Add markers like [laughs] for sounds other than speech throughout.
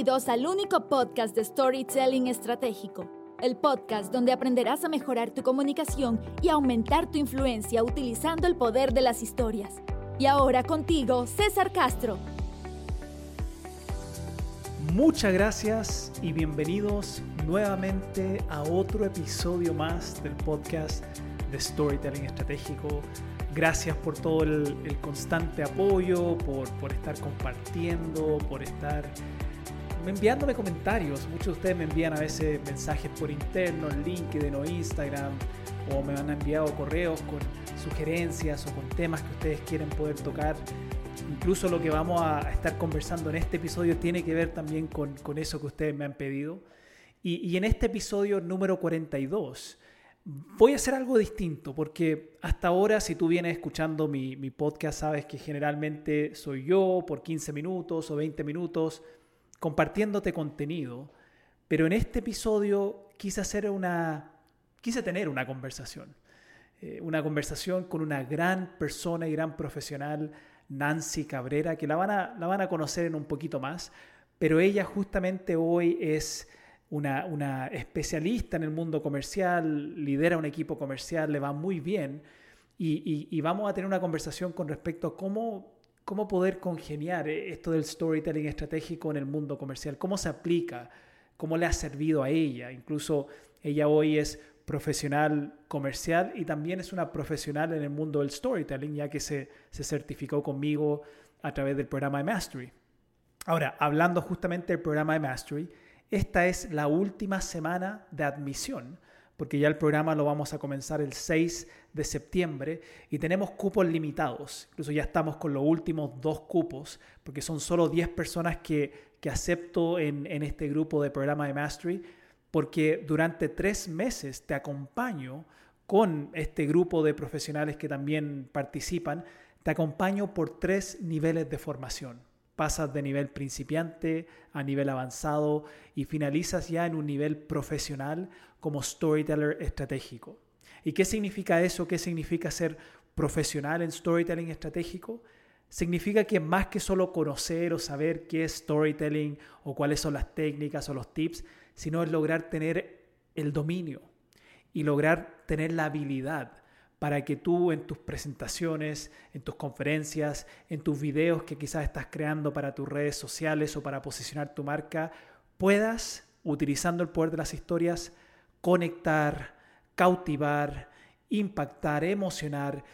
Bienvenidos al único podcast de Storytelling Estratégico, el podcast donde aprenderás a mejorar tu comunicación y aumentar tu influencia utilizando el poder de las historias. Y ahora contigo, César Castro. Muchas gracias y bienvenidos nuevamente a otro episodio más del podcast de Storytelling Estratégico. Gracias por todo el, constante apoyo, por, por, estar compartiendo, por estar enviándome comentarios. Muchos de ustedes me envían a veces mensajes por interno, LinkedIn o Instagram, o me han enviado correos con sugerencias o con temas que ustedes quieren poder tocar. Incluso lo que vamos a estar conversando en este episodio tiene que ver también con, con eso que ustedes me han pedido. Y, y en este episodio número 42 voy a hacer algo distinto, porque hasta ahora, si tú vienes escuchando mi, podcast, sabes que generalmente soy yo por 15 minutos o 20 minutos compartiéndote contenido, pero en este episodio quise hacer una, quise tener una conversación, eh, una conversación con una gran persona y gran profesional, Nancy Cabrera, que la van a, la van a conocer en un poquito más, pero ella justamente hoy es una, especialista en el mundo comercial, lidera un equipo comercial, le va muy bien y, vamos a tener una conversación con respecto a cómo, cómo poder congeniar esto del storytelling estratégico en el mundo comercial, cómo se aplica, cómo le ha servido a ella. Incluso ella hoy es profesional comercial y también es una profesional en el mundo del storytelling, ya que se, se certificó conmigo a través del programa de Mastery. Ahora, hablando justamente del programa de Mastery, esta es la última semana de admisión, porque ya el programa lo vamos a comenzar el 6 de septiembre y tenemos cupos limitados. Incluso ya estamos con los últimos dos cupos, porque son solo 10 personas que, que acepto en, en este grupo de programa de Mastery, porque durante tres meses te acompaño con este grupo de profesionales que también participan, te acompaño por tres niveles de formación pasas de nivel principiante a nivel avanzado y finalizas ya en un nivel profesional como storyteller estratégico. ¿Y qué significa eso? ¿Qué significa ser profesional en storytelling estratégico? Significa que más que solo conocer o saber qué es storytelling o cuáles son las técnicas o los tips, sino es lograr tener el dominio y lograr tener la habilidad para que tú en tus presentaciones, en tus conferencias, en tus videos que quizás estás creando para tus redes sociales o para posicionar tu marca, puedas, utilizando el poder de las historias, conectar, cautivar, impactar, emocionar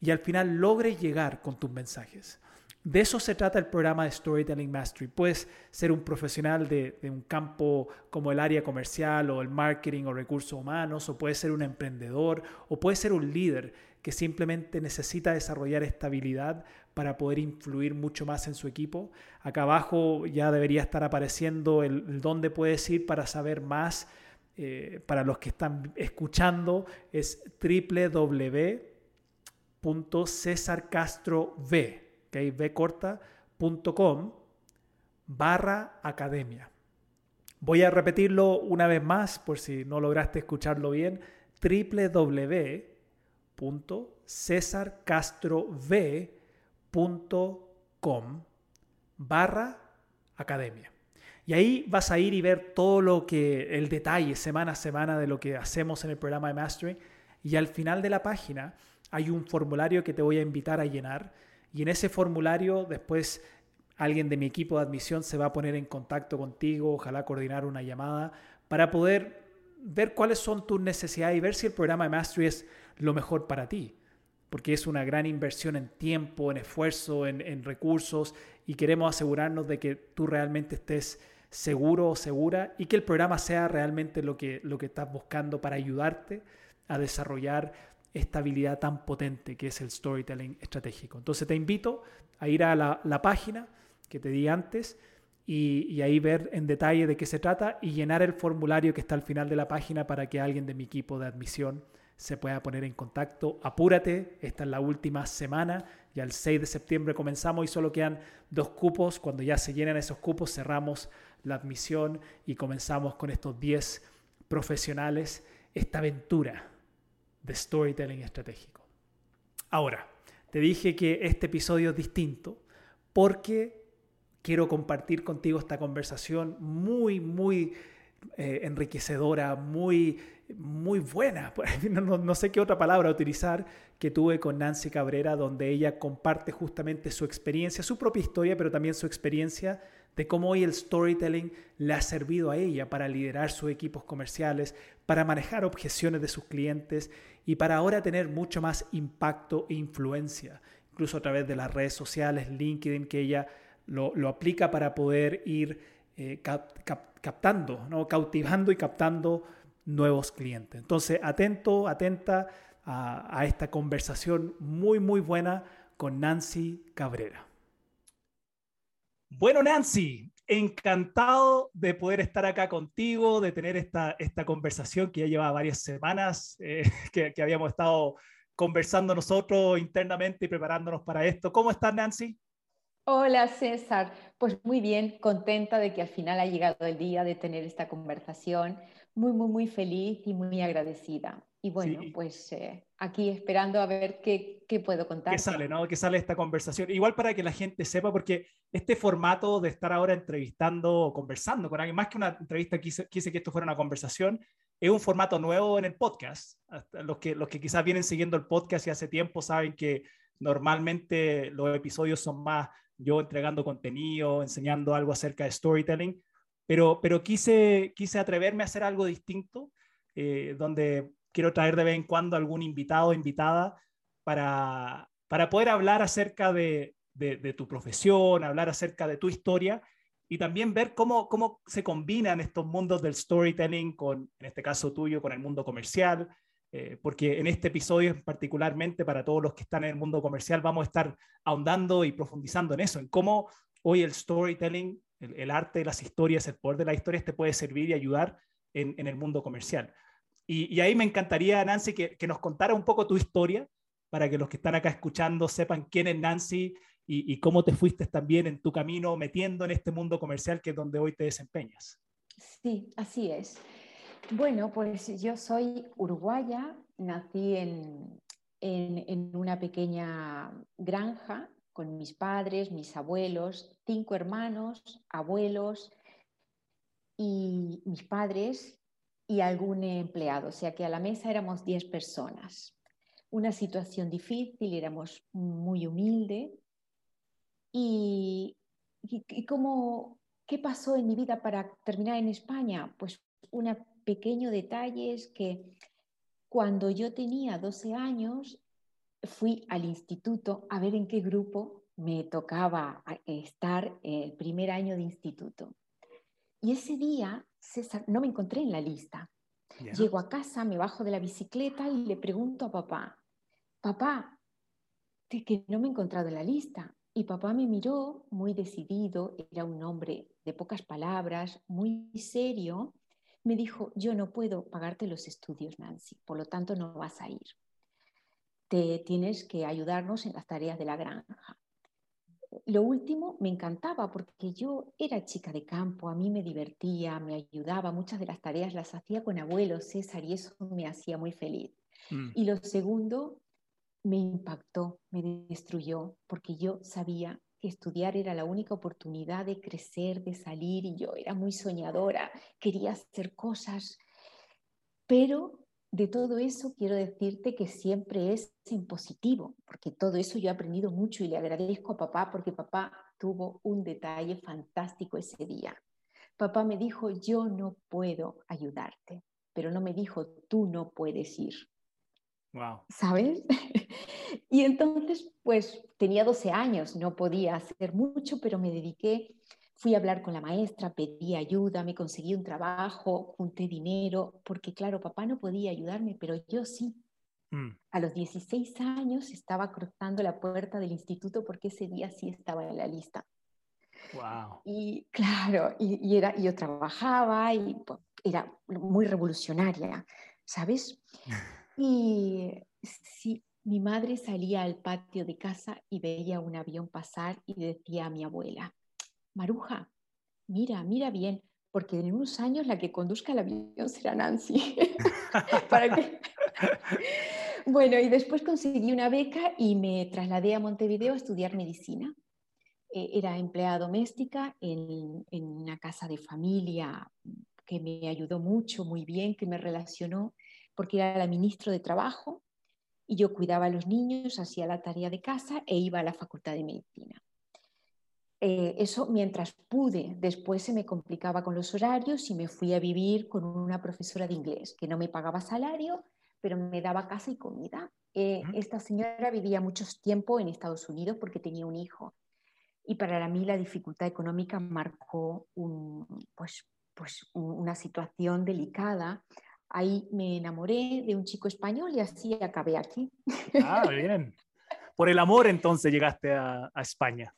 y al final logres llegar con tus mensajes. De eso se trata el programa de Storytelling Mastery. Puedes ser un profesional de, un campo como el área comercial o el marketing o recursos humanos, o puedes ser un emprendedor, o puedes ser un líder que simplemente necesita desarrollar esta habilidad para poder influir mucho más en su equipo. Acá abajo ya debería estar apareciendo el, dónde puedes ir para saber más. Eh, para los que están escuchando es www.cesarcastrov okay, bcorta.com barra academia. Voy a repetirlo una vez más por si no lograste escucharlo bien, www.cesarcastrov.com barra academia. Y ahí vas a ir y ver todo lo que, el detalle semana a semana de lo que hacemos en el programa de Mastering. Y al final de la página hay un formulario que te voy a invitar a llenar y en ese formulario después alguien de mi equipo de admisión se va a poner en contacto contigo, ojalá coordinar una llamada para poder ver cuáles son tus necesidades y ver si el programa de Mastery es lo mejor para ti. Porque es una gran inversión en tiempo, en esfuerzo, en, recursos y queremos asegurarnos de que tú realmente estés seguro o segura y que el programa sea realmente lo que, lo que estás buscando para ayudarte a desarrollar esta habilidad tan potente que es el storytelling estratégico. Entonces te invito a ir a la, página que te di antes y, y, ahí ver en detalle de qué se trata y llenar el formulario que está al final de la página para que alguien de mi equipo de admisión se pueda poner en contacto. Apúrate, esta es la última semana, ya el 6 de septiembre comenzamos y solo quedan dos cupos. Cuando ya se llenan esos cupos cerramos la admisión y comenzamos con estos 10 profesionales esta aventura de storytelling estratégico. Ahora, te dije que este episodio es distinto porque quiero compartir contigo esta conversación muy, muy eh, enriquecedora, muy, muy buena, [laughs] no, no, sé qué otra palabra utilizar, que tuve con Nancy Cabrera, donde ella comparte justamente su experiencia, su propia historia, pero también su experiencia de cómo hoy el storytelling le ha servido a ella para liderar sus equipos comerciales, para manejar objeciones de sus clientes y para ahora tener mucho más impacto e influencia, incluso a través de las redes sociales, LinkedIn, que ella lo, aplica para poder ir eh, captando, ¿no? cautivando y captando nuevos clientes. Entonces, atento, atenta a, a esta conversación muy, muy buena con Nancy Cabrera. Bueno, Nancy, encantado de poder estar acá contigo, de tener esta, esta conversación que ya lleva varias semanas, eh, [laughs] que, que, habíamos estado conversando nosotros internamente y preparándonos para esto. ¿Cómo estás, Nancy? Hola, César. Pues muy bien, contenta de que al final ha llegado el día de tener esta conversación. Muy, muy, muy feliz y muy agradecida. Y bueno, pues eh, aquí esperando a ver qué, qué puedo contar. ¿Qué sale, no? ¿Qué sale esta conversación? Igual para que la gente sepa, porque este formato de estar ahora entrevistando o conversando con alguien, más que una entrevista, quise, quise, que esto fuera una conversación, es un formato nuevo en el podcast. Los que, los que quizás vienen siguiendo el podcast y hace tiempo saben que normalmente los episodios son más yo entregando contenido, enseñando algo acerca de storytelling, pero, pero quise, quise atreverme a hacer algo distinto, eh, donde quiero traer de vez en cuando algún invitado o invitada para, para poder hablar acerca de, tu profesión, hablar acerca de tu historia y también ver cómo, cómo se combinan estos mundos del storytelling con, en este caso tuyo, con el mundo comercial, eh, porque en este episodio particularmente para todos los que están en el mundo comercial vamos a estar ahondando y profundizando en eso, en cómo hoy el storytelling, el, arte de las historias, el poder de las historias te puede servir y ayudar en, en el mundo comercial. Y, ahí me encantaría, Nancy, que, nos contara un poco tu historia para que los que están acá escuchando sepan quién es Nancy y, cómo te fuiste también en tu camino metiendo en este mundo comercial que es donde hoy te desempeñas. Sí, así es. Bueno, pues yo soy uruguaya, nací en, en, una pequeña granja con mis padres, mis abuelos, cinco hermanos, abuelos y mis padres y algún empleado, o sea que a la mesa éramos 10 personas. Una situación difícil, éramos muy humilde. Y, y, ¿qué pasó en mi vida para terminar en España? Pues un pequeño detalle es que cuando yo tenía 12 años fui al instituto a ver en qué grupo me tocaba estar el primer año de instituto. Y ese día, César, no me encontré en la lista. Llego a casa, me bajo de la bicicleta y le pregunto a papá, papá, de que no me he encontrado en la lista. Y papá me miró muy decidido, era un hombre de pocas palabras, muy serio. Me dijo, yo no puedo pagarte los estudios, Nancy, por lo tanto no vas a ir. Te tienes que ayudarnos en las tareas de la granja lo último me encantaba porque yo era chica de campo, a mí me divertía, me ayudaba, muchas de las tareas las hacía con abuelo César y eso me hacía muy feliz. Mm. Y lo segundo me impactó, me destruyó, porque yo sabía que estudiar era la única oportunidad de crecer, de salir y yo era muy soñadora, quería hacer cosas, pero de todo eso quiero decirte que siempre es en positivo, porque todo eso yo he aprendido mucho y le agradezco a papá porque papá tuvo un detalle fantástico ese día. Papá me dijo, yo no puedo ayudarte, pero no me dijo, tú no puedes ir. Wow. ¿Sabes? [laughs] y entonces, pues tenía 12 años, no podía hacer mucho, pero me dediqué Fui a hablar con la maestra, pedí ayuda, me conseguí un trabajo, junté dinero, porque claro, papá no podía ayudarme, pero yo sí. Mm. A los 16 años estaba cruzando la puerta del instituto porque ese día sí estaba en la lista. Wow. Y claro, y, era, yo trabajaba y pues, era muy revolucionaria, ¿sabes? [laughs] Y sí, mi madre salía al patio de casa y veía un avión pasar y decía a mi abuela, Maruja, mira, mira bien, porque en unos años la que conduzca el avión será Nancy. [laughs] [laughs] bueno, y después conseguí una beca y me trasladé a Montevideo a estudiar medicina. eh, era empleada doméstica en, en, una casa de familia que me ayudó mucho, muy bien, que me relacionó, porque era la ministra de Trabajo y yo cuidaba a los niños, hacía la tarea de casa e iba a la Facultad de Medicina. Eh, eso mientras pude, después se me complicaba con los horarios y me fui a vivir con una profesora de inglés que no me pagaba salario, pero me daba casa y comida. Eh, esta señora vivía mucho tiempo en Estados Unidos porque tenía un hijo y para mí la dificultad económica marcó un, pues, pues una situación delicada Ahí me enamoré de un chico español y así acabé aquí. Ah, bien. Por el amor entonces llegaste a, España.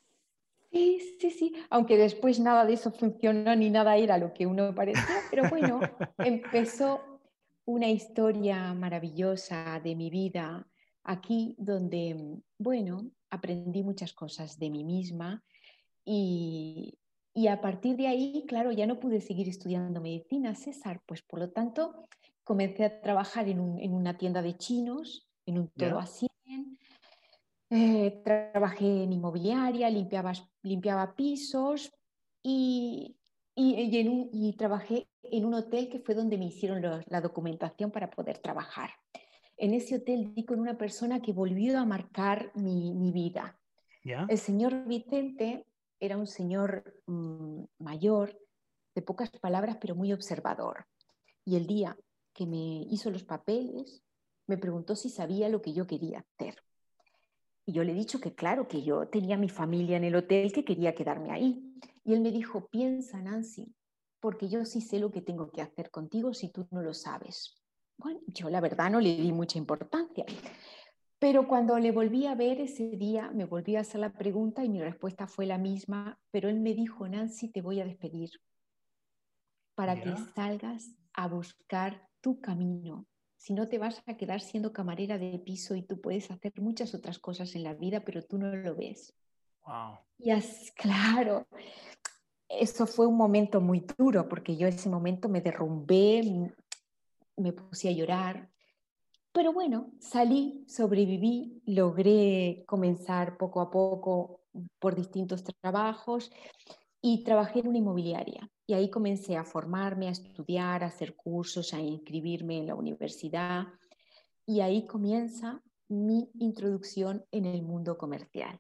Sí, sí, sí, aunque después nada de eso funcionó ni nada era lo que uno parecía, pero bueno, [laughs] empezó una historia maravillosa de mi vida aquí donde, bueno, aprendí muchas cosas de mí misma y, y a partir de ahí, claro, ya no pude seguir estudiando medicina, César, pues por lo tanto comencé a trabajar en, una tienda de chinos, en un todo así. Eh, trabajé en inmobiliaria, limpiaba, limpiaba pisos y, y, trabajé en un hotel que fue donde me hicieron la documentación para poder trabajar. En ese hotel di con una persona que volvió a marcar mi, vida. El señor Vicente era un señor mm, mayor, de pocas palabras, pero muy observador. Y el día que me hizo los papeles, me preguntó si sabía lo que yo quería hacer. Y yo le he dicho que claro, que yo tenía mi familia en el hotel, que quería quedarme ahí. Y él me dijo, piensa, Nancy, porque yo sí sé lo que tengo que hacer contigo si tú no lo sabes. Bueno, yo la verdad no le di mucha importancia. Pero cuando le volví a ver ese día, me volví a hacer la pregunta y mi respuesta fue la misma, pero él me dijo, Nancy, te voy a despedir para que salgas a buscar tu camino. Si no te vas a quedar siendo camarera de piso y tú puedes hacer muchas otras cosas en la vida, pero tú no lo ves. Wow. Y es [laughs] claro, eso fue un momento muy duro porque yo ese momento me derrumbé, me puse a llorar. Pero bueno, salí, sobreviví, logré comenzar poco a poco por distintos trabajos y trabajé en una inmobiliaria. Y ahí comencé a formarme, a estudiar, a hacer cursos, a inscribirme en la universidad. Y ahí comienza mi introducción en el mundo comercial.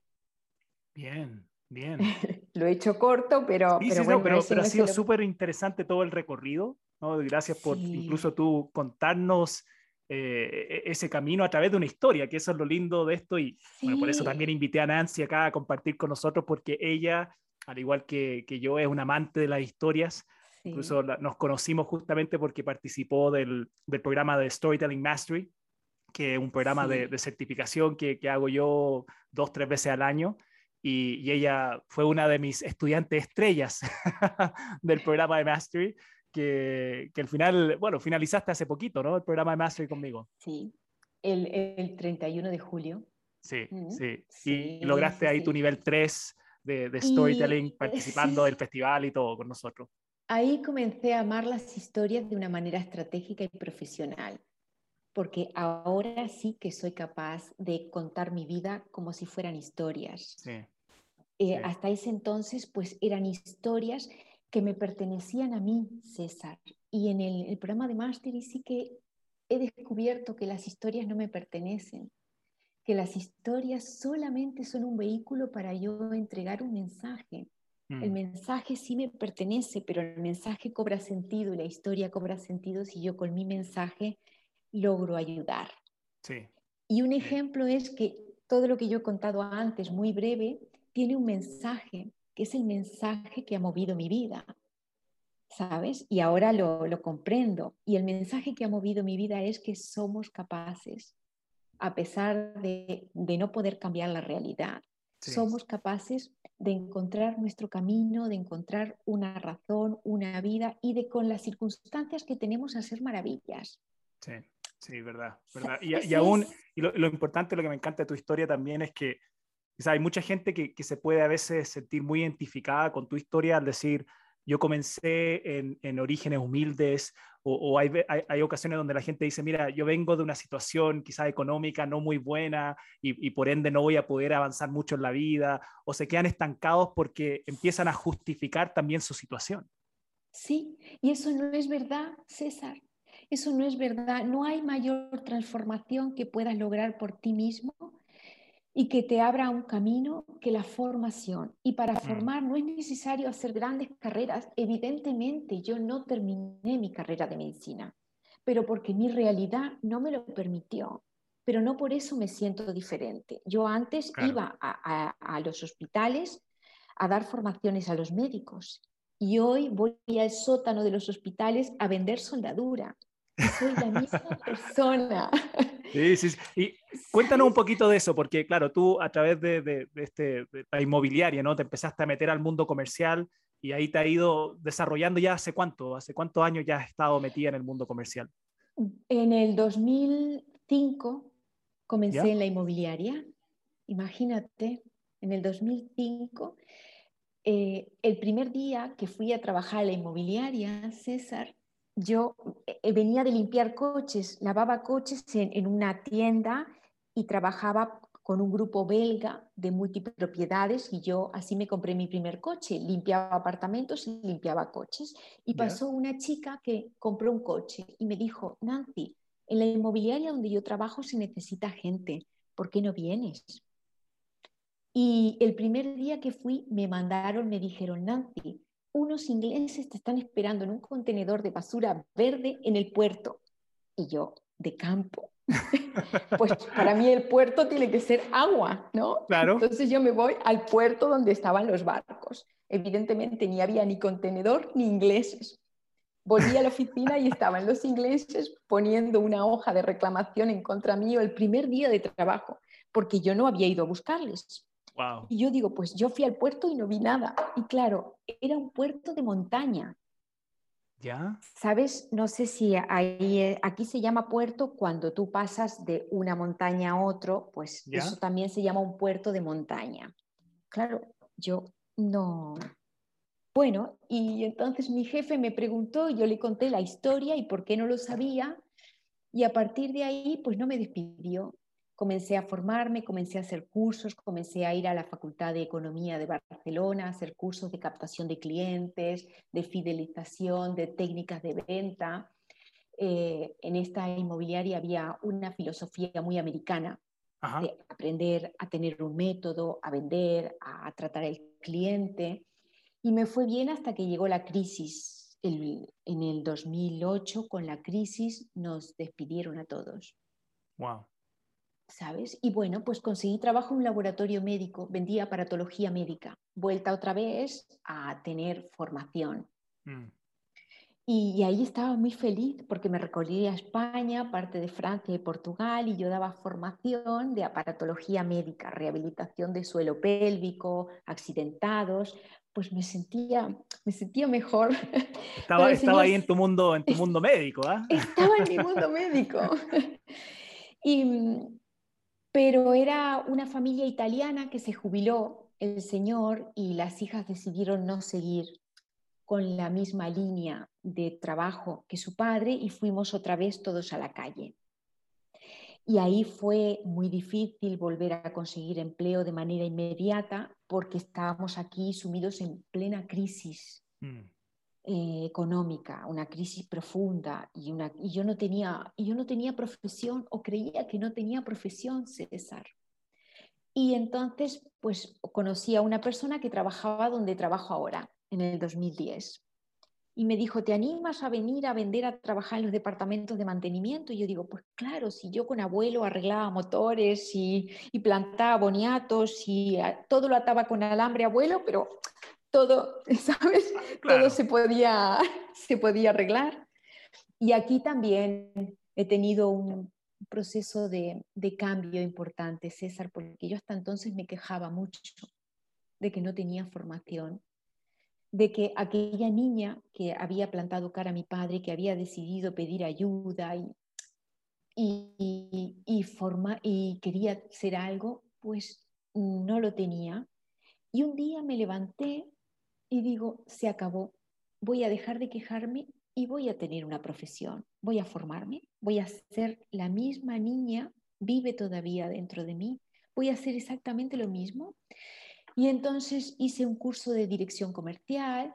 Bien, bien. [laughs] Lo he hecho corto, pero, pero, bueno, pero, ha sido súper interesante todo el recorrido. ¿no? Gracias por incluso tú contarnos eh, e-, ese camino a través de una historia, que eso es lo lindo de esto. Y bueno, por eso también invité a Nancy acá a compartir con nosotros, porque ella al igual que, yo, es un amante de las historias. Incluso nos conocimos justamente porque participó del, programa de Storytelling Mastery, que es un programa de, certificación que, hago yo dos, tres veces al año. Y, ella fue una de mis estudiantes estrellas [laughs] del programa de Mastery, que, al final, bueno, finalizaste hace poquito, ¿no? El programa de Mastery conmigo. Sí, el, el 31 de julio. Sí, sí, Y lograste ahí tu nivel 3 de, storytelling, participando del festival y todo con nosotros. Ahí comencé a amar las historias de una manera estratégica y profesional, porque ahora sí que soy capaz de contar mi vida como si fueran historias. Eh, hasta ese entonces, pues eran historias que me pertenecían a mí, César. Y en el, el programa de Mastery sí que he descubierto que las historias no me pertenecen, que las historias solamente son un vehículo para yo entregar un mensaje. El mm. mensaje sí me pertenece, pero el mensaje cobra sentido y la historia cobra sentido si yo con mi mensaje logro ayudar. Sí. Y un ejemplo es que todo lo que yo he contado antes, muy breve, tiene un mensaje, que es el mensaje que ha movido mi vida. ¿Sabes? Y ahora lo, lo comprendo. Y el mensaje que ha movido mi vida es que somos capaces a pesar de, no poder cambiar la realidad. Somos capaces de encontrar nuestro camino, de encontrar una razón, una vida y de con las circunstancias que tenemos hacer maravillas. Sí, sí, verdad. verdad. Y, aún, y lo, importante, lo que me encanta de tu historia también es que hay mucha gente que, que, se puede a veces sentir muy identificada con tu historia al decir, yo comencé en, en orígenes humildes o, hay, hay, ocasiones donde la gente dice, mira, yo vengo de una situación quizás económica no muy buena y, y, por ende no voy a poder avanzar mucho en la vida, o se quedan estancados porque empiezan a justificar también su situación. Sí, y eso no es verdad, César. Eso no es verdad. No hay mayor transformación que puedas lograr por ti mismo y que te abra un camino que la formación. Y para mm. formar no es necesario hacer grandes carreras. Evidentemente yo no terminé mi carrera de medicina, pero porque mi realidad no me lo permitió. Pero no por eso me siento diferente. Yo antes iba a, los hospitales a dar formaciones a los médicos y hoy voy al sótano de los hospitales a vender soldadura. soy la misma [laughs] persona. Sí, sí, Y cuéntanos un poquito de eso, porque claro, tú a través de, este, la inmobiliaria, ¿no? Te empezaste a meter al mundo comercial y ahí te ha ido desarrollando ya hace cuánto, hace cuántos años ya has estado metida en el mundo comercial. En el 2005 comencé en la inmobiliaria, imagínate, en el 2005, eh, el primer día que fui a trabajar a la inmobiliaria, César, yo eh, venía de limpiar coches, lavaba coches en, una tienda y trabajaba con un grupo belga de multipropiedades y yo así me compré mi primer coche, limpiaba apartamentos y limpiaba coches. Y pasó una chica que compró un coche y me dijo, Nancy, en la inmobiliaria donde yo trabajo se necesita gente, ¿por qué no vienes? Y el primer día que fui me mandaron, me dijeron, Nancy, unos ingleses te están esperando en un contenedor de basura verde en el puerto. Y yo, de campo. [laughs] pues para mí el puerto tiene que ser agua, ¿no? Claro. Entonces yo me voy al puerto donde estaban los barcos. Evidentemente ni había ni contenedor ni ingleses. Volví a la oficina y estaban los ingleses poniendo una hoja de reclamación en contra mío el primer día de trabajo, porque yo no había ido a buscarles. Y yo digo, pues yo fui al puerto y no vi nada. Y claro, era un puerto de montaña. ¿Ya? ¿Sabes? No sé si ahí, eh, aquí se llama puerto cuando tú pasas de una montaña a otro, pues eso también se llama un puerto de montaña. Claro, yo no. Bueno, y entonces mi jefe me preguntó, yo le conté la historia y por qué no lo sabía, y a partir de ahí, pues no me despidió comencé a formarme, comencé a hacer cursos, comencé a ir a la Facultad de Economía de Barcelona, a hacer cursos de captación de clientes, de fidelización, de técnicas de venta. Eh, en esta inmobiliaria había una filosofía muy americana de aprender a tener un método, a vender, a, tratar al cliente. Y me fue bien hasta que llegó la crisis. en el 2008, con la crisis, nos despidieron a todos. Wow. ¿Sabes? Y bueno, pues conseguí trabajo en un laboratorio médico, vendía aparatología médica, vuelta otra vez a tener formación. Mm. Y, ahí estaba muy feliz porque me recorría a España, parte de Francia y Portugal, y yo daba formación de aparatología médica, rehabilitación de suelo pélvico, accidentados, pues me sentía, me sentía mejor. [laughs] Estaba, estaba ahí en tu mundo, en tu [laughs] mundo médico, ¿ah? Estaba en mi [laughs] mundo médico. Y, pero era una familia italiana que se jubiló el señor y las hijas decidieron no seguir con la misma línea de trabajo que su padre y fuimos otra vez todos a la calle. Y ahí fue muy difícil volver a conseguir empleo de manera inmediata porque estábamos aquí sumidos en plena crisis. Mm. Eh, económica, una crisis profunda y, una, y, yo no tenía, yo no tenía profesión o creía que no tenía profesión, César. Y entonces, pues conocí a una persona que trabajaba donde trabajo ahora, en el 2010. Y me dijo, ¿te animas a venir a vender, a trabajar en los departamentos de mantenimiento? Y yo digo, pues claro, si yo con abuelo arreglaba motores y, y plantaba boniatos y todo lo ataba con alambre abuelo, pero todo, [laughs] ¿sabes? Todo se podía, [laughs] se podía arreglar. Y aquí también he tenido un proceso de, de, cambio importante, César, porque yo hasta entonces me quejaba mucho de que no tenía formación, de que aquella niña que había plantado cara a mi padre, que había decidido pedir ayuda y, y, y, forma, y quería ser algo, pues no lo tenía. Y un día me levanté y digo, se acabó. voy a dejar de quejarme y voy a tener una profesión, voy a formarme, voy a ser la misma niña, vive todavía dentro de mí, voy a hacer exactamente lo mismo. Y entonces hice un curso de dirección comercial,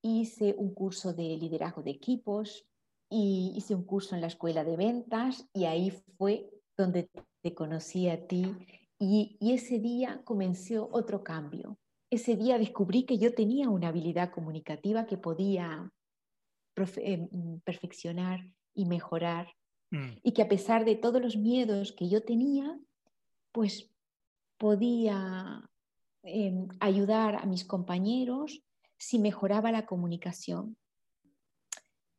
hice un curso de liderazgo de equipos y hice un curso en la escuela de ventas y ahí fue donde te conocí a ti y, y ese día comenzó otro cambio. Ese día descubrí que yo tenía una habilidad comunicativa que podía eh, mm, perfeccionar y mejorar mm. y que a pesar de todos los miedos que yo tenía, pues podía em, ayudar a mis compañeros si mejoraba la comunicación.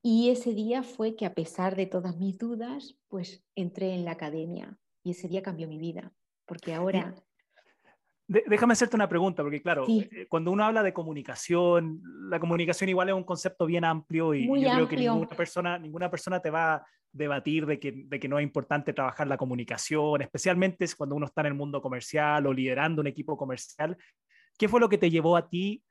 Y ese día fue que a pesar de todas mis dudas, pues entré en la academia y ese día cambió mi vida, porque ahora déjame hacerte una pregunta, porque claro, eh, cuando uno habla de comunicación, la comunicación igual es un concepto bien amplio y yo creo que ninguna persona, ninguna persona te va a debatir de que, de que no es importante trabajar la comunicación, especialmente cuando uno está en el mundo comercial o liderando un equipo comercial. ¿Qué fue lo que te llevó a ti,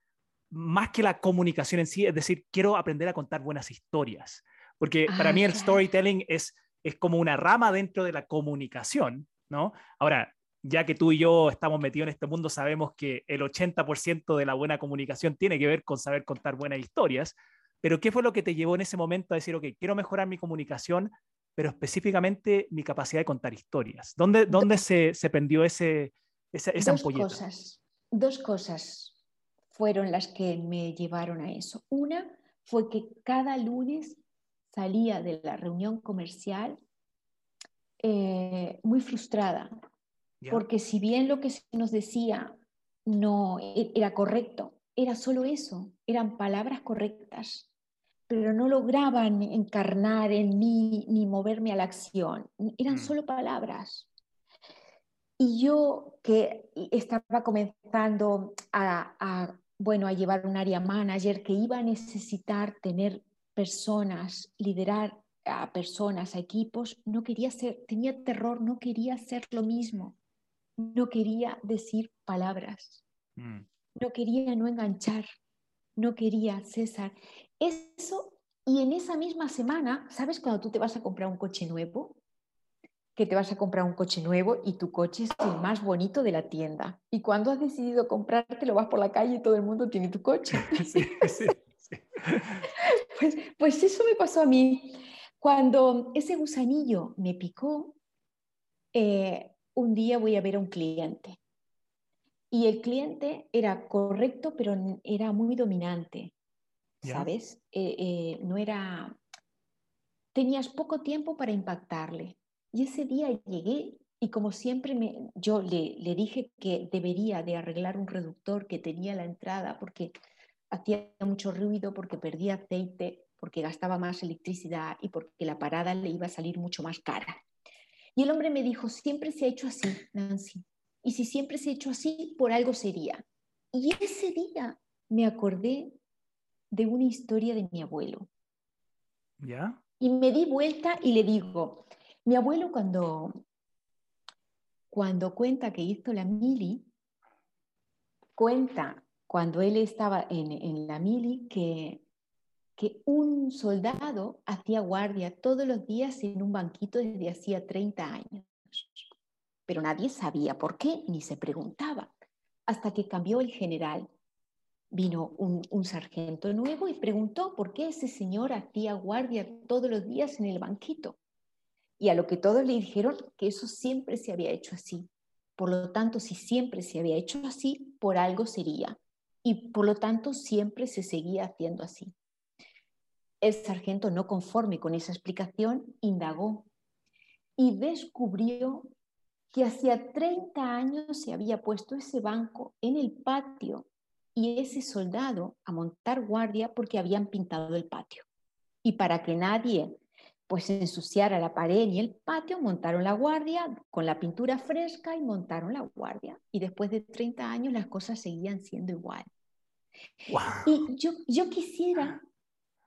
más que la comunicación en sí, es decir, quiero aprender a contar buenas historias? Porque para mí el storytelling es, es como una rama dentro de la comunicación, ¿no? Ahora, ya que tú y yo estamos metidos en este mundo, sabemos que el 80% de la buena comunicación tiene que ver con saber contar buenas historias, pero ¿qué fue lo que te llevó en ese momento a decir, ok, quiero mejorar mi comunicación, pero específicamente mi capacidad de contar historias? ¿Dónde, dónde se, se pendió ese, esa, esa dos Cosas, dos cosas fueron las que me llevaron a eso. Una fue que cada lunes salía de la reunión comercial eh, muy frustrada porque si bien lo que se nos decía no e, era correcto, era solo eso, eran palabras correctas, pero no lograban encarnar en mí ni moverme a la acción, eran mm. solo palabras. Y yo que estaba comenzando a, bueno, a llevar un área manager, que iba a necesitar tener personas, liderar a personas, a equipos, no quería ser, tenía terror, no quería hacer lo mismo no quería decir palabras, mm. no quería no enganchar, no quería César. Eso, y en esa misma semana, ¿sabes cuando tú te vas a comprar un coche nuevo? Que te vas a comprar un coche nuevo y tu coche es el más bonito de la tienda. Y cuando has decidido comprarte, lo vas por la calle y todo el mundo tiene tu coche. [laughs] [laughs] pues, pues eso me pasó a mí. Cuando ese gusanillo me picó, eh, un día voy a ver a un cliente. Y el cliente era correcto, pero era muy dominante, ¿sabes? Eh, eh, no era... Tenías poco tiempo para impactarle. Y ese día llegué y como siempre me, yo le, le dije que debería de arreglar un reductor que tenía la entrada porque hacía mucho ruido, porque perdía aceite, porque gastaba más electricidad y porque la parada le iba a salir mucho más cara. Y el hombre me dijo, siempre se ha hecho así, Nancy. Y si siempre se ha hecho así, por algo sería. Y ese día me acordé de una historia de mi abuelo. ¿Ya? Y me di vuelta y le digo, mi abuelo cuando, cuando cuenta que hizo la mili, cuenta cuando él estaba en, en la mili que que un soldado hacía guardia todos los días en un banquito desde hacía 30 años. Pero nadie sabía por qué ni se preguntaba. Hasta que cambió el general. Vino un, un sargento nuevo y preguntó por qué ese señor hacía guardia todos los días en el banquito. Y a lo que todos le dijeron que eso siempre se había hecho así. Por lo tanto, si siempre se había hecho así, por algo sería. Y por lo tanto, siempre se seguía haciendo así. El sargento, no conforme con esa explicación, indagó y descubrió que hacía 30 años se había puesto ese banco en el patio y ese soldado a montar guardia porque habían pintado el patio. Y para que nadie pues ensuciara la pared ni el patio, montaron la guardia con la pintura fresca y montaron la guardia. Y después de 30 años las cosas seguían siendo igual. Y yo, yo quisiera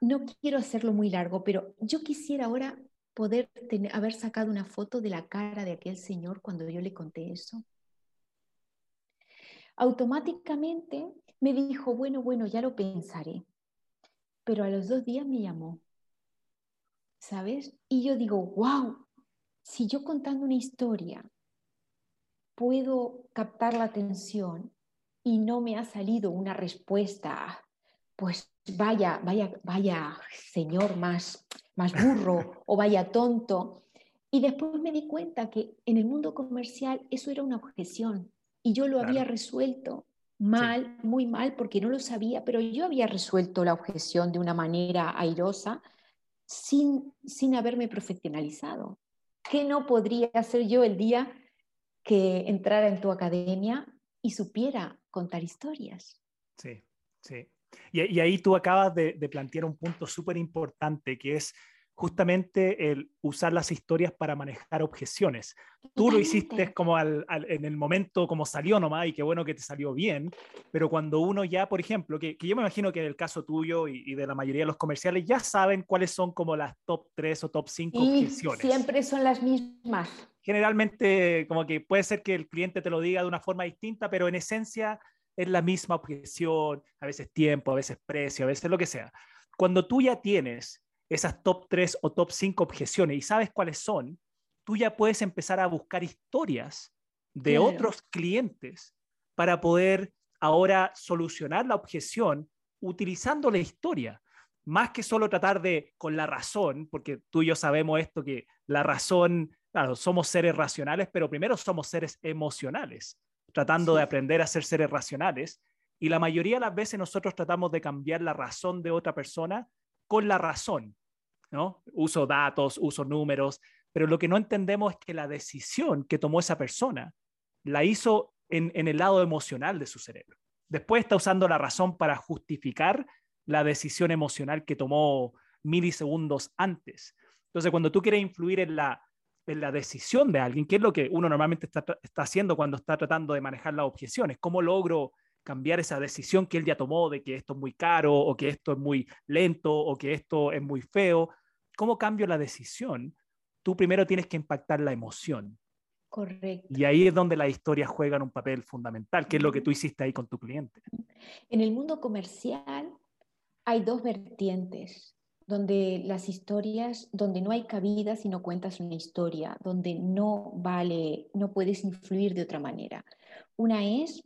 no quiero hacerlo muy largo, pero yo quisiera ahora poder haber sacado una foto de la cara de aquel señor cuando yo le conté eso. Automáticamente me dijo, bueno, bueno, ya lo pensaré. pero a los dos días me llamó, ¿sabes? Y yo digo, wow, si yo contando una historia puedo captar la atención y no me ha salido una respuesta, pues vaya, vaya, vaya señor más, más burro o vaya tonto. Y después me di cuenta que en el mundo comercial eso era una objeción y yo lo había resuelto mal, muy mal, porque no lo sabía, pero yo había resuelto la objeción de una manera airosa sin, sin haberme profesionalizado. ¿Qué no podría hacer yo el día que entrara en tu academia y supiera contar historias? Sí, sí. Y, ahí tú acabas de, de plantear un punto súper importante, que es justamente el usar las historias para manejar objeciones. Tú lo hiciste como al, en el momento como salió nomás y qué bueno que te salió bien, pero cuando uno ya, por ejemplo, que, yo me imagino que en el caso tuyo y, de la mayoría de los comerciales ya saben cuáles son como las top 3 o top 5 objeciones. Siempre son las mismas. Generalmente como que puede ser que el cliente te lo diga de una forma distinta, pero en esencia es la misma objeción, a veces tiempo, a veces precio, a veces lo que sea. Cuando tú ya tienes esas top 3 o top 5 objeciones y sabes cuáles son, tú ya puedes empezar a buscar historias de otros clientes para poder ahora solucionar la objeción utilizando la historia. Más que solo tratar de con la razón, porque tú y yo sabemos esto, que la razón, claro, somos seres racionales, pero primero somos seres emocionales, tratando de aprender a ser seres racionales. Y la mayoría de las veces nosotros tratamos de cambiar la razón de otra persona con la razón. Uso datos, uso números, pero lo que no entendemos es que la decisión que tomó esa persona la hizo en, el lado emocional de su cerebro. Después está usando la razón para justificar la decisión emocional que tomó milisegundos antes. Entonces, cuando tú quieres influir en la, en la decisión de alguien, que es lo que uno normalmente está, está, haciendo cuando está tratando de manejar las objeciones, ¿cómo logro cambiar esa decisión que él ya tomó de que esto es muy caro o que esto es muy lento o que esto es muy feo? ¿Cómo cambio la decisión? Tú primero tienes que impactar la emoción. Correcto. Y ahí es donde las historias juegan un papel fundamental, que es lo que tú hiciste ahí con tu cliente. En el mundo comercial hay dos vertientes, donde las historias, donde no hay cabida si no cuentas una historia, donde no vale, no puedes influir de otra manera. Una es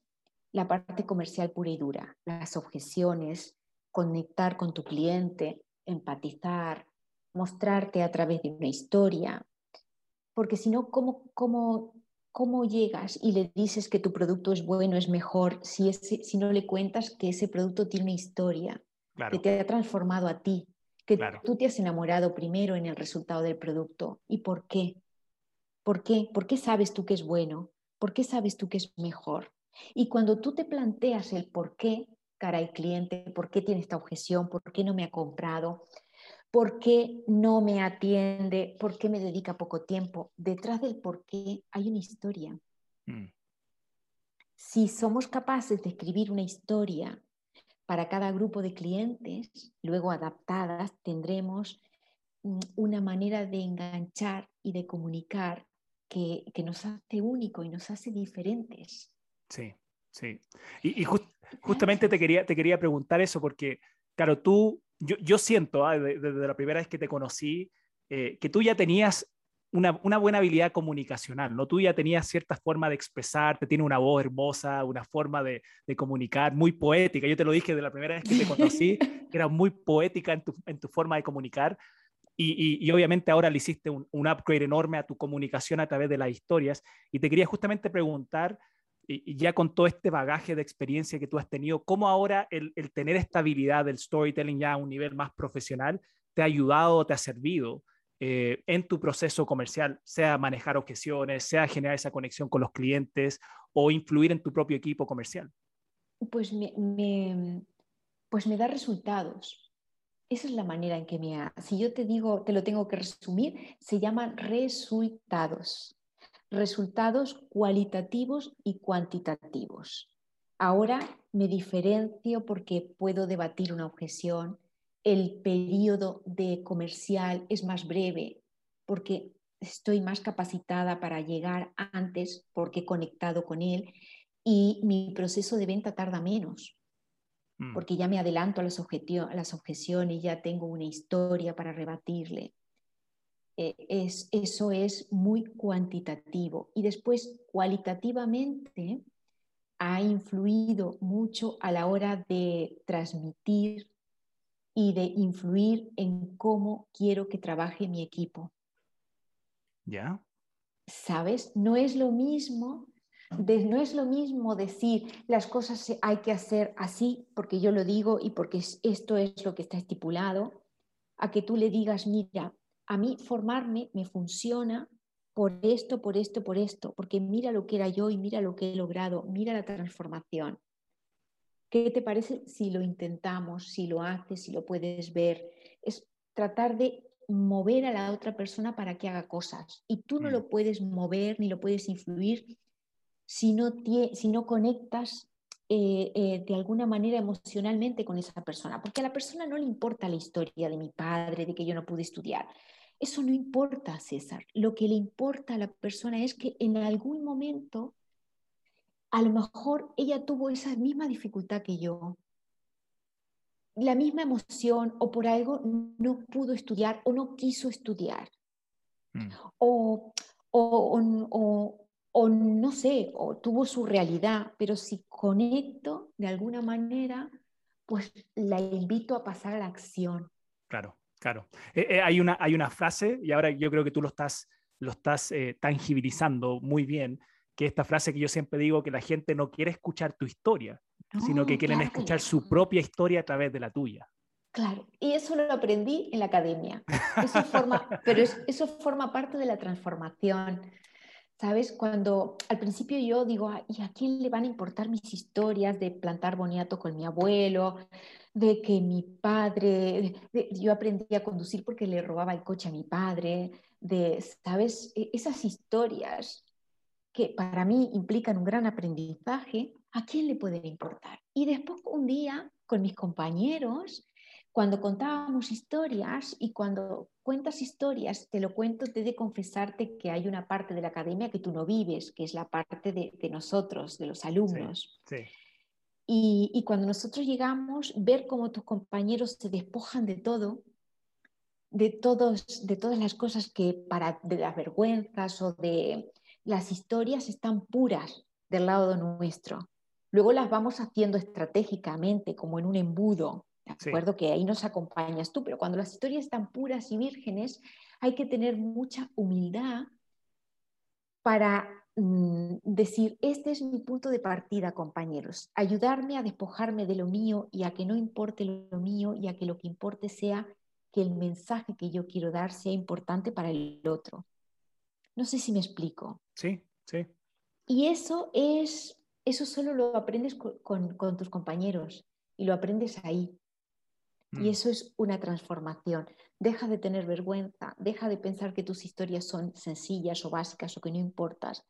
la parte comercial pura y dura, las objeciones, conectar con tu cliente, empatizar, mostrarte a través de una historia, porque si no, ¿cómo, cómo, cómo llegas y le dices que tu producto es bueno, es mejor, si, si no le cuentas que ese producto tiene una historia, que te ha transformado a ti, que tú te has enamorado primero en el resultado del producto? ¿Y por qué? ¿Por qué? ¿Por qué sabes tú que es bueno? ¿Por qué sabes tú que es mejor? Y cuando tú te planteas el por qué, cara al cliente, por qué tiene esta objeción, por qué no me ha comprado, ¿Por qué no me atiende? ¿Por qué me dedica poco tiempo? Detrás del por qué hay una historia. Mm. Si somos capaces de escribir una historia para cada grupo de clientes, luego adaptadas, tendremos mm, una manera de enganchar y de comunicar que, nos hace único y nos hace diferentes. Sí, sí. Y, justamente te quería, te quería preguntar eso porque, claro, tú yo, siento, ah, desde, la primera vez que te conocí, eh, que tú ya tenías una, buena habilidad comunicacional, ¿no? Tú ya tenías cierta forma de expresarte, tienes una voz hermosa, una forma de, comunicar muy poética. Yo te lo dije de la primera vez que te conocí, que [laughs] era muy poética en tu, forma de comunicar. Y, obviamente ahora le hiciste un, un upgrade enorme a tu comunicación a través de las historias. Y te quería justamente preguntar, y ya con todo este bagaje de experiencia que tú has tenido, ¿cómo ahora el, tener esta habilidad del storytelling ya a un nivel más profesional te ha ayudado, te ha servido eh, en tu proceso comercial, sea manejar objeciones, sea generar esa conexión con los clientes o influir en tu propio equipo comercial? Pues me, pues me da resultados. Esa es la manera en que me ha... Si yo te digo, te lo tengo que resumir, se llaman resultados resultados cualitativos y cuantitativos. Ahora me diferencio porque puedo debatir una objeción, el periodo de comercial es más breve porque estoy más capacitada para llegar antes porque he conectado con él y mi proceso de venta tarda menos. mm. porque ya me adelanto a las, a las objeciones, ya tengo una historia para rebatirle. Eh, es, eso es muy cuantitativo. Y después, cualitativamente, ha influido mucho a la hora de transmitir y de influir en cómo quiero que trabaje mi equipo. ¿Ya? ¿Sabes? No es lo mismo no es lo mismo decir las cosas hay que hacer así porque yo lo digo y porque esto es lo que está estipulado, a que tú le digas, mira, a mí formarme me funciona por esto, por esto, por esto, porque mira lo que era yo y mira lo que he logrado, mira la transformación. ¿Qué te parece si lo intentamos, si lo haces, si lo puedes ver? Es tratar de mover a la otra persona para que haga cosas. Y tú no mm. lo puedes mover ni lo puedes influir si no, si no conectas eh, eh, de alguna manera emocionalmente con esa persona, porque a la persona no le importa la historia de mi padre, de que yo no pude estudiar. Eso no importa, César. Lo que le importa a la persona es que en algún momento, a lo mejor ella tuvo esa misma dificultad que yo, la misma emoción o por algo no pudo estudiar o no quiso estudiar. Mm. O, o, o no sé, o tuvo su realidad, pero si conecto de alguna manera, pues la invito a pasar a la acción. Claro, claro. Eh, eh, hay, una, hay una frase, y ahora yo creo que tú lo estás, lo estás eh, tangibilizando muy bien, que esta frase que yo siempre digo, que la gente no quiere escuchar tu historia, sino que quieren escuchar su propia historia a través de la tuya. Claro, y eso lo aprendí en la academia. Eso forma, [laughs] pero eso forma parte de la transformación. ¿Sabes? Cuando al principio yo digo, ¿y a quién le van a importar mis historias de plantar boniato con mi abuelo? De que mi padre, yo aprendí a conducir porque le robaba el coche a mi padre, de, ¿sabes? E, esas historias que para mí implican un gran aprendizaje, ¿a quién le pueden importar? Y después un día con mis compañeros cuando contábamos historias y cuando cuentas historias, te lo cuento, te de confesarte que hay una parte de la academia que tú no vives, que es la parte de, nosotros, de los alumnos. Y, cuando nosotros llegamos, ver cómo tus compañeros se despojan de todo, de, todos, de todas las cosas que para de las vergüenzas o de las historias están puras del lado nuestro. Luego las vamos haciendo estratégicamente, como en un embudo, de acuerdo que ahí nos acompañas tú, pero cuando las historias están puras y vírgenes, hay que tener mucha humildad para mm, decir, este es mi punto de partida, compañeros, ayudarme a despojarme de lo mío y a que no importe lo mío y a que lo que importe sea que el mensaje que yo quiero dar sea importante para el otro. No sé si me explico. Sí, sí. Y eso es, eso solo lo aprendes con, con tus compañeros y lo aprendes ahí. Y mm. eso es una transformación. Deja de tener vergüenza, deja de pensar que tus historias son sencillas o básicas o que no importas.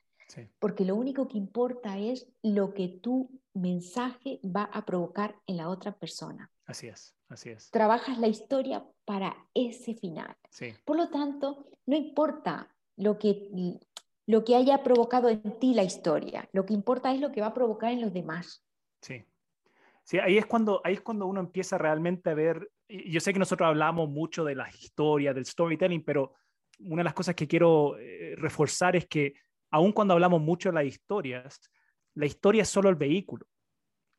Porque lo único que importa es lo que tu mensaje va a provocar en la otra persona. Así es, así es. Trabajas la historia para ese final. Por lo tanto, no importa lo que, lo que haya provocado en ti la historia, lo que importa es lo que va a provocar en los demás. Sí, Sí, ahí es cuando, ahí es cuando uno empieza realmente a ver, yo sé que nosotros hablamos mucho de la historia, del storytelling, pero una de las cosas que quiero eh, reforzar es que aun cuando hablamos mucho de las historias, la historia es solo el vehículo.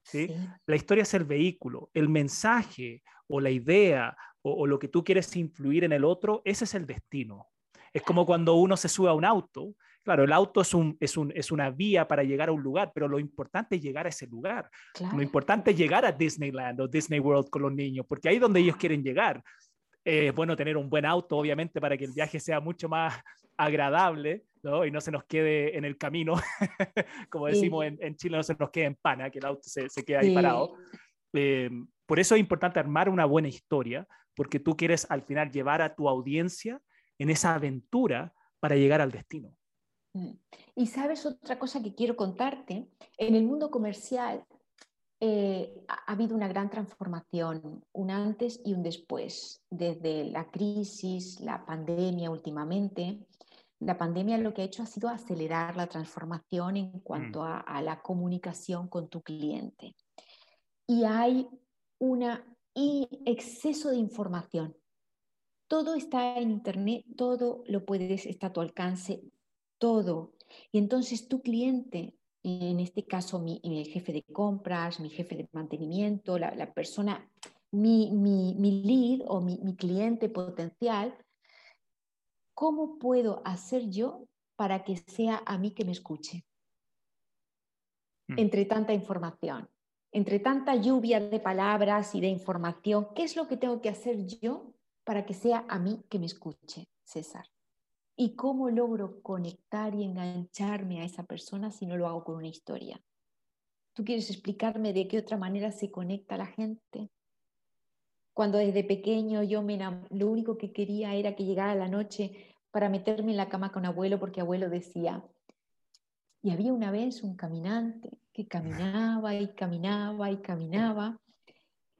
¿sí? La historia es el vehículo, el mensaje o la idea o, lo que tú quieres influir en el otro, ese es el destino. Es como cuando uno se sube a un auto Claro, el auto es, un, es, un, es, una vía para llegar a un lugar, pero lo importante es llegar a ese lugar. Lo importante es llegar a Disneyland o Disney World con los niños, porque ahí es donde ellos quieren llegar. es bueno tener un buen auto, obviamente, para que el viaje sea mucho más agradable ¿no? y no se nos quede en el camino, [laughs] como decimos en, en, Chile, no se nos quede en pana, que el auto se, se queda ahí parado. Eh, por eso es importante armar una buena historia, porque tú quieres al final llevar a tu audiencia en esa aventura para llegar al destino. Mm. Y sabes otra cosa que quiero contarte, en el mundo comercial eh, ha habido una gran transformación, un antes y un después, desde la crisis, la pandemia últimamente. La pandemia lo que ha hecho ha sido acelerar la transformación en cuanto mm. a, a la comunicación con tu cliente. Y hay un exceso de información. Todo está en Internet, todo lo puedes, está a tu alcance, todo. Y entonces tu cliente, en este caso mi, jefe de compras, mi jefe de mantenimiento, la, persona, mi, mi, lead o mi, mi cliente potencial, ¿cómo puedo hacer yo para que sea a mí que me escuche? Mm. Entre tanta información, entre tanta lluvia de palabras y de información, ¿qué es lo que tengo que hacer yo para que sea a mí que me escuche, César? ¿Y cómo logro conectar y engancharme a esa persona si no lo hago con una historia? ¿Tú quieres explicarme de qué otra manera se conecta la gente? Cuando desde pequeño yo me lo único que quería era que llegara la noche para meterme en la cama con abuelo porque abuelo decía, y había una vez un caminante que caminaba y caminaba y caminaba.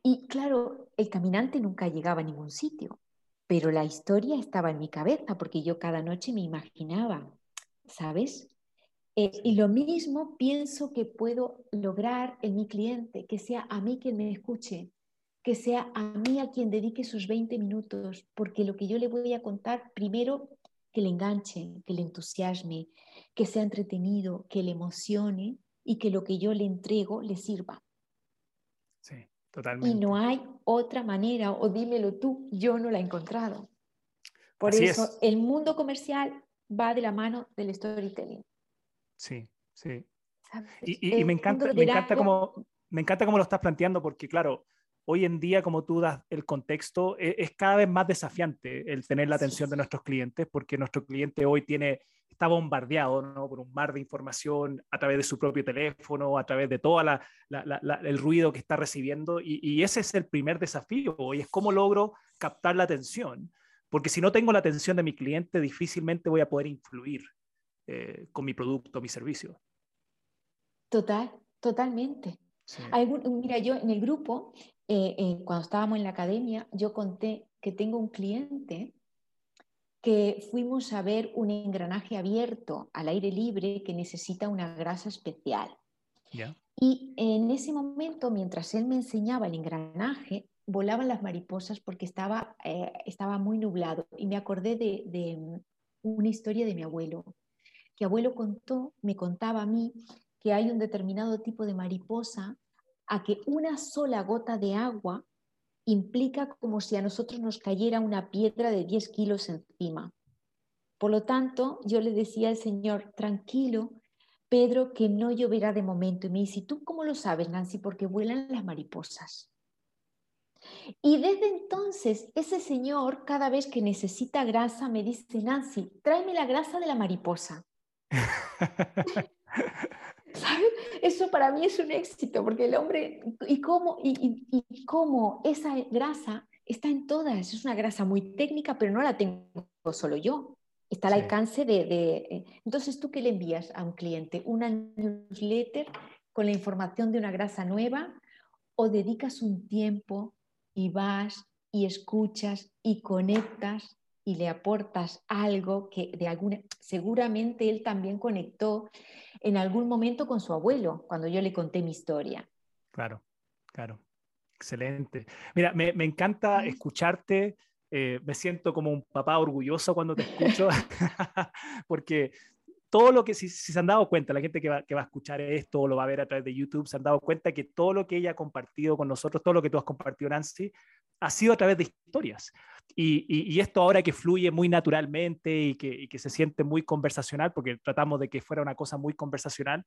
Y claro, el caminante nunca llegaba a ningún sitio. Pero la historia estaba en mi cabeza porque yo cada noche me imaginaba, ¿sabes? Eh, y lo mismo pienso que puedo lograr en mi cliente, que sea a mí quien me escuche, que sea a mí a quien dedique sus 20 minutos, porque lo que yo le voy a contar, primero, que le enganche, que le entusiasme, que sea entretenido, que le emocione y que lo que yo le entrego le sirva. Sí. Totalmente. Y no hay otra manera, o dímelo tú, yo no la he encontrado. Por eso el mundo comercial va de la mano del storytelling. Sí, sí. Y, me encanta, me encanta, cómo, me encanta cómo lo estás planteando, porque claro, hoy en día, como tú das el contexto, es, es cada vez más desafiante el tener la atención de nuestros clientes, porque nuestro cliente hoy tiene está bombardeado ¿no? por un mar de información a través de su propio teléfono, a través de todo el ruido que está recibiendo. Y, ese es el primer desafío, y es cómo logro captar la atención. Porque si no tengo la atención de mi cliente, difícilmente voy a poder influir eh, con mi producto, mi servicio. Total, totalmente. mira, yo en el grupo, eh, eh, cuando estábamos en la academia, yo conté que tengo un cliente que fuimos a ver un engranaje abierto al aire libre que necesita una grasa especial. Y en ese momento, mientras él me enseñaba el engranaje, volaban las mariposas porque estaba, eh, estaba muy nublado. Y me acordé de, de, una historia de mi abuelo, que abuelo contó, me contaba a mí que hay un determinado tipo de mariposa a que una sola gota de agua implica como si a nosotros nos cayera una piedra de 10 kilos encima. Por lo tanto, yo le decía al Señor, tranquilo, Pedro, que no lloverá de momento. Y me dice, ¿tú cómo lo sabes, Nancy? Porque vuelan las mariposas. Y desde entonces, ese señor, cada vez que necesita grasa, me dice, Nancy, tráeme la grasa de la mariposa. [laughs] ¿Sabes? Eso para mí es un éxito, porque el hombre, y cómo, y, cómo esa grasa está en todas, es una grasa muy técnica, pero no la tengo solo yo, está al alcance de, de, eh, Entonces, ¿tú qué le envías a un cliente? ¿Una newsletter con la información de una grasa nueva? ¿O dedicas un tiempo y vas y escuchas y conectas y le aportas algo que de alguna, seguramente él también conectó en algún momento con su abuelo, cuando yo le conté mi historia. Claro, claro. Excelente. Mira, me, me encanta escucharte. Eh, me siento como un papá orgulloso cuando te escucho, [laughs] porque todo lo que, si, si, se han dado cuenta, la gente que va, que va a escuchar esto o lo va a ver a través de YouTube, se han dado cuenta que todo lo que ella ha compartido con nosotros, todo lo que tú has compartido, Nancy, ha sido a través de historias. Y, y, esto ahora que fluye muy naturalmente y que, y se siente muy conversacional, porque tratamos de que fuera una cosa muy conversacional,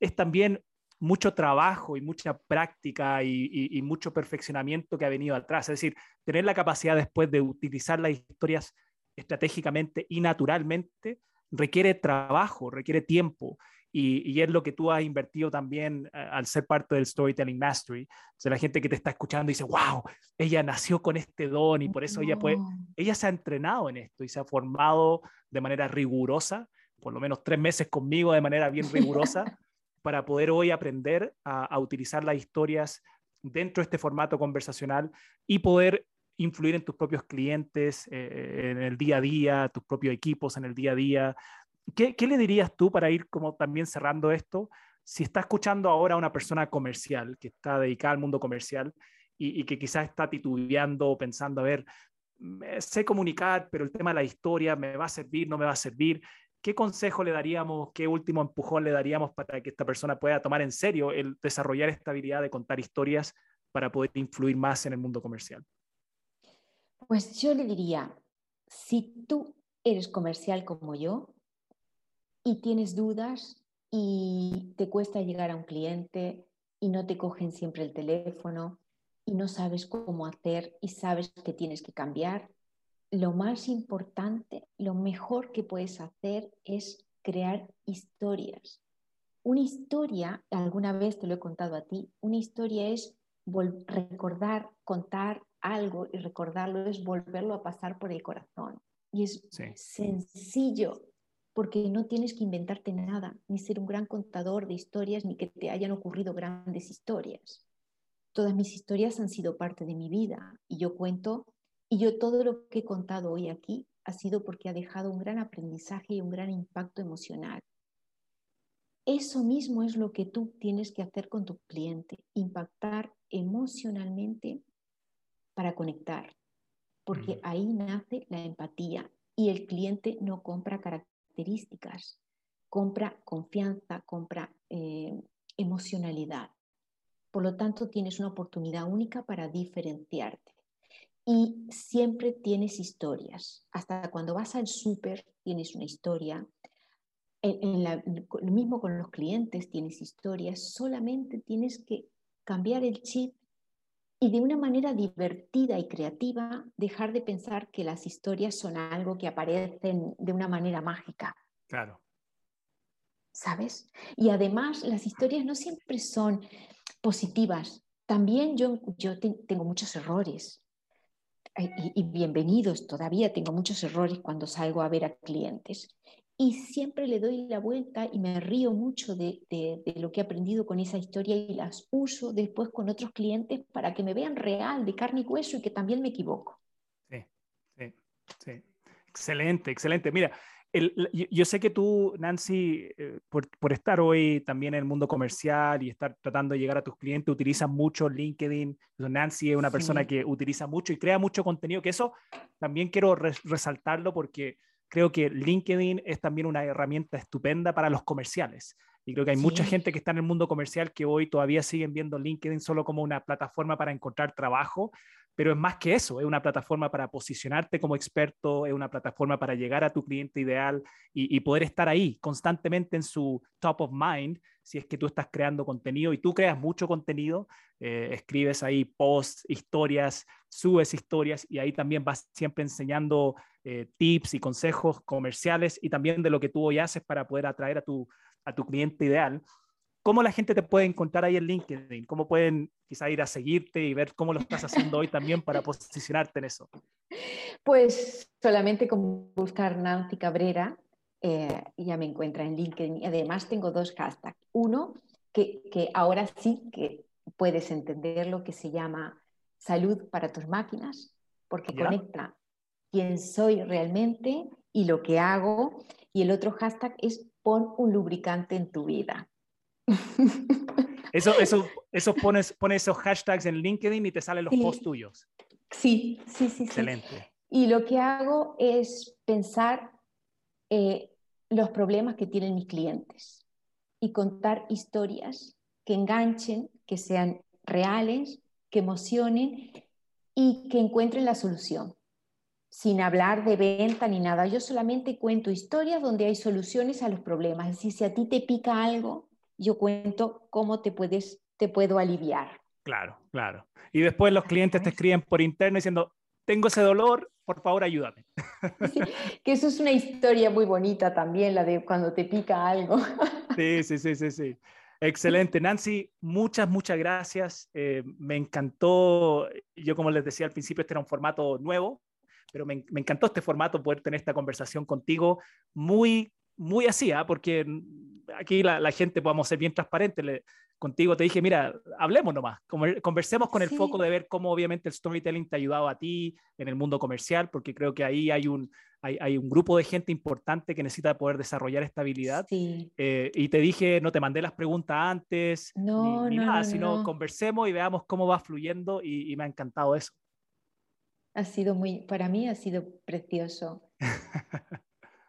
es también mucho trabajo y mucha práctica y, mucho perfeccionamiento que ha venido atrás. Es decir, tener la capacidad después de utilizar las historias estratégicamente y naturalmente requiere trabajo, requiere tiempo y, es lo que tú has invertido también eh, al ser parte del Storytelling Mastery. O sea, la gente que te está escuchando dice, wow, ella nació con este don y por eso ella, puede, ella se ha entrenado en esto y se ha formado de manera rigurosa, por lo menos tres meses conmigo de manera bien rigurosa, [laughs] para poder hoy aprender a, utilizar las historias dentro de este formato conversacional y poder influir en tus propios clientes eh, en el día a día, tus propios equipos en el día a día, ¿Qué, le dirías tú para ir como también cerrando esto? Si está escuchando ahora a una persona comercial que está dedicada al mundo comercial y, que quizás está titubeando, pensando, a ver, sé comunicar, pero el tema de la historia me va a servir, no me va a servir. ¿Qué consejo le daríamos, qué último empujón le daríamos para que esta persona pueda tomar en serio el desarrollar esta habilidad de contar historias para poder influir más en el mundo comercial? Pues yo le diría, si tú eres comercial como yo y tienes dudas y te cuesta llegar a un cliente y no te cogen siempre el teléfono y no sabes cómo hacer y sabes que tienes que cambiar, lo más importante, lo mejor que puedes hacer es crear historias. Una historia, alguna vez te lo he contado a ti, una historia es recordar, contar algo y recordarlo es volverlo a pasar por el corazón. Y es sencillo, porque no tienes que inventarte nada, ni ser un gran contador de historias, ni que te hayan ocurrido grandes historias. Todas mis historias han sido parte de mi vida y yo cuento, y yo todo lo que he contado hoy aquí ha sido porque ha dejado un gran aprendizaje y un gran impacto emocional. Eso mismo es lo que tú tienes que hacer con tu cliente, impactar emocionalmente para conectar, porque ahí nace la empatía y el cliente no compra características, compra confianza, compra eh, emocionalidad. Por lo tanto, tienes una oportunidad única para diferenciarte. Y siempre tienes historias. Hasta cuando vas al súper tienes una historia. En, lo mismo con los clientes tienes historias. Solamente tienes que cambiar el chip y de una manera divertida y creativa dejar de pensar que las historias son algo que aparecen de una manera mágica. Claro. ¿Sabes? Y además las historias no siempre son positivas. También yo, yo tengo muchos errores. Y, y, bienvenidos, todavía tengo muchos errores cuando salgo a ver a clientes y siempre le doy la vuelta y me río mucho de, lo que he aprendido con esa historia y las uso después con otros clientes para que me vean real, de carne y hueso y que también me equivoco. Sí, sí, sí. Excelente, excelente. Mira, yo, sé que tú, Nancy, eh, por, por, estar hoy también en el mundo comercial y estar tratando de llegar a tus clientes, utilizas mucho LinkedIn. Nancy es una persona que utiliza mucho y crea mucho contenido, que eso también quiero resaltarlo porque creo que LinkedIn es también una herramienta estupenda para los comerciales. Y creo que hay mucha gente que está en el mundo comercial que hoy todavía siguen viendo LinkedIn solo como una plataforma para encontrar trabajo, pero es más que eso, es una plataforma para posicionarte como experto, es una plataforma para llegar a tu cliente ideal y, poder estar ahí constantemente en su top of mind si es que tú estás creando contenido y tú creas mucho contenido, eh, escribes ahí posts, historias, subes historias y ahí también vas siempre enseñando eh, tips y consejos comerciales y también de lo que tú hoy haces para poder atraer a tu, a tu cliente ideal. ¿Cómo la gente te puede encontrar ahí en LinkedIn? ¿Cómo pueden quizá ir a seguirte y ver cómo lo estás haciendo hoy también para posicionarte en eso? Pues solamente con buscar Nancy Cabrera eh, ya me encuentra en LinkedIn. Y además tengo dos hashtags. Uno, que, que ahora sí que puedes entender lo que se llama salud para tus máquinas, porque conecta quién soy realmente y lo que hago. Y el otro hashtag es pon un lubricante en tu vida. [laughs] Eso, eso, eso pones, pones esos hashtags en LinkedIn y te salen los posts tuyos. Sí, sí, sí. Excelente. Y lo que hago es pensar eh, los problemas que tienen mis clientes y contar historias que enganchen, que sean reales, que emocionen y que encuentren la solución sin hablar de venta ni nada. Yo solamente cuento historias donde hay soluciones a los problemas. Es decir, si a ti te pica algo, yo cuento cómo te puedes, te puedo aliviar. Claro, claro. Y después los clientes te escriben por interno diciendo, tengo ese dolor, por favor ayúdame. que eso es una historia muy bonita también, la de cuando te pica algo. [laughs] sí, sí, sí, sí, sí. Excelente, Nancy, muchas, muchas gracias. Eh, me encantó, yo como les decía al principio, este era un formato nuevo, pero me, encantó este formato, poder tener esta conversación contigo muy, muy así, ¿ah? porque aquí la, gente podemos ser bien transparentes. contigo te dije, mira, hablemos nomás, conversemos con el foco de ver cómo obviamente el storytelling te ha ayudado a ti en el mundo comercial, porque creo que ahí hay un, hay, un grupo de gente importante que necesita poder desarrollar esta habilidad. Eh, y te dije, no te mandé las preguntas antes, no, ni, nada, sino conversemos y veamos cómo va fluyendo y, me ha encantado eso. Ha sido muy, para mí ha sido precioso. [laughs]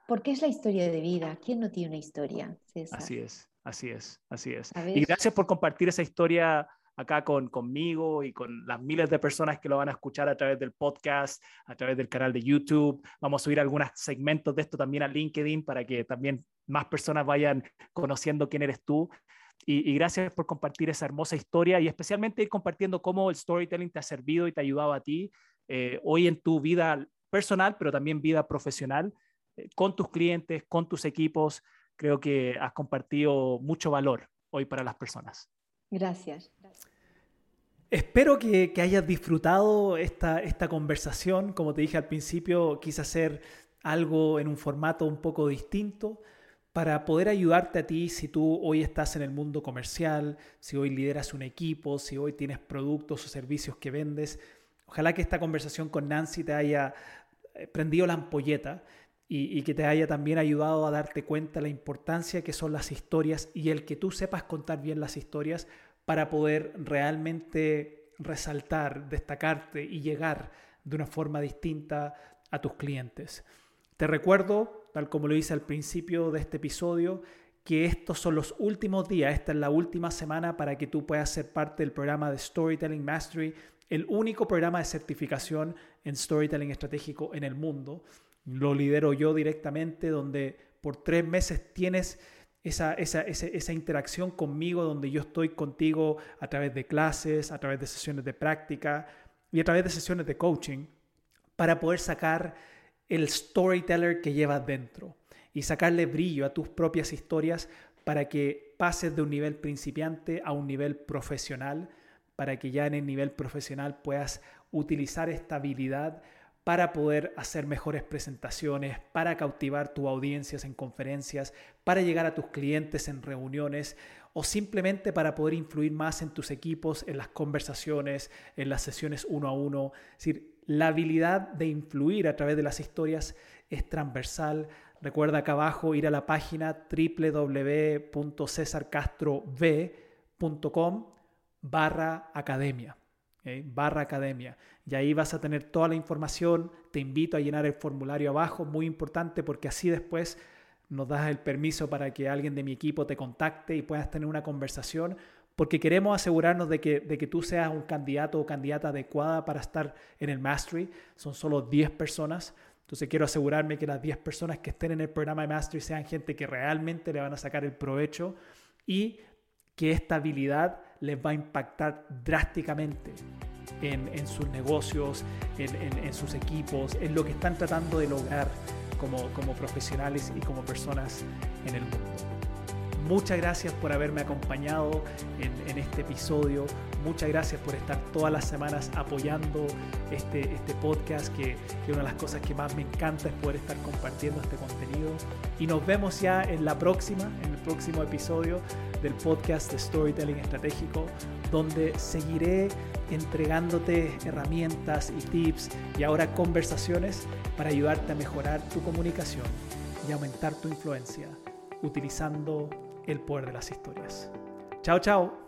Porque es la historia de vida. ¿Quién no tiene una historia? Así es, así es, así es. Y gracias por compartir esa historia acá con, conmigo y con las miles de personas que lo van a escuchar a través del podcast, a través del canal de YouTube. Vamos a subir algunos segmentos de esto también a LinkedIn para que también más personas vayan conociendo quién eres tú. Y, gracias por compartir esa hermosa historia y especialmente ir compartiendo cómo el storytelling te ha servido y te ha ayudado a ti eh, hoy en tu vida personal, pero también vida profesional, eh, con tus clientes, con tus equipos. Creo que has compartido mucho valor hoy para las personas. Gracias. Espero que, hayas disfrutado esta, esta conversación. Como te dije al principio, quise hacer algo en un formato un poco distinto para poder ayudarte a ti si tú hoy estás en el mundo comercial, si hoy lideras un equipo, si hoy tienes productos o servicios que vendes. Ojalá que esta conversación con Nancy te haya eh, prendido la ampolleta y, que te haya también ayudado a darte cuenta la importancia que son las historias y el que tú sepas contar bien las historias para poder realmente resaltar, destacarte y llegar de una forma distinta a tus clientes. Te recuerdo, tal como lo hice al principio de este episodio, que estos son los últimos días, esta es la última semana para que tú puedas ser parte del programa de Storytelling Mastery, el único programa de certificación en storytelling estratégico en el mundo. Lo lidero yo directamente, donde por tres meses tienes esa, interacción conmigo, donde yo estoy contigo a través de clases, a través de sesiones de práctica y a través de sesiones de coaching, para poder sacar el storyteller que llevas dentro y sacarle brillo a tus propias historias para que pases de un nivel principiante a un nivel profesional, para que ya en el nivel profesional puedas utilizar esta habilidad para poder hacer mejores presentaciones, para cautivar tus audiencias en conferencias, para llegar a tus clientes en reuniones o simplemente para poder influir más en tus equipos, en las conversaciones, en las sesiones uno a uno. Es decir, la habilidad de influir a través de las historias es transversal. Recuerda acá abajo ir a la página www.cesarcastrov.com barra academia barra academia. Y ahí vas a tener toda la información. Te invito a llenar el formulario abajo, muy importante porque así después nos das el permiso para que alguien de mi equipo te contacte y puedas tener una conversación, porque queremos asegurarnos de que, de que tú seas un candidato o candidata adecuada para estar en el Mastery. Son solo 10 personas. Entonces quiero asegurarme que las 10 personas que estén en el programa de Mastery sean gente que realmente le van a sacar el provecho y que esta habilidad les va a impactar drásticamente en, sus negocios, en, sus equipos, en lo que están tratando de lograr como, como profesionales y como personas en el mundo. Muchas gracias por haberme acompañado en, este episodio. Muchas gracias por estar todas las semanas apoyando este, este podcast, que, que, una de las cosas que más me encanta es poder estar compartiendo este contenido. Y nos vemos ya en la próxima, en el próximo episodio del podcast de Storytelling Estratégico, donde seguiré entregándote herramientas y tips y ahora conversaciones para ayudarte a mejorar tu comunicación y aumentar tu influencia utilizando el poder de las historias. Chao, chao.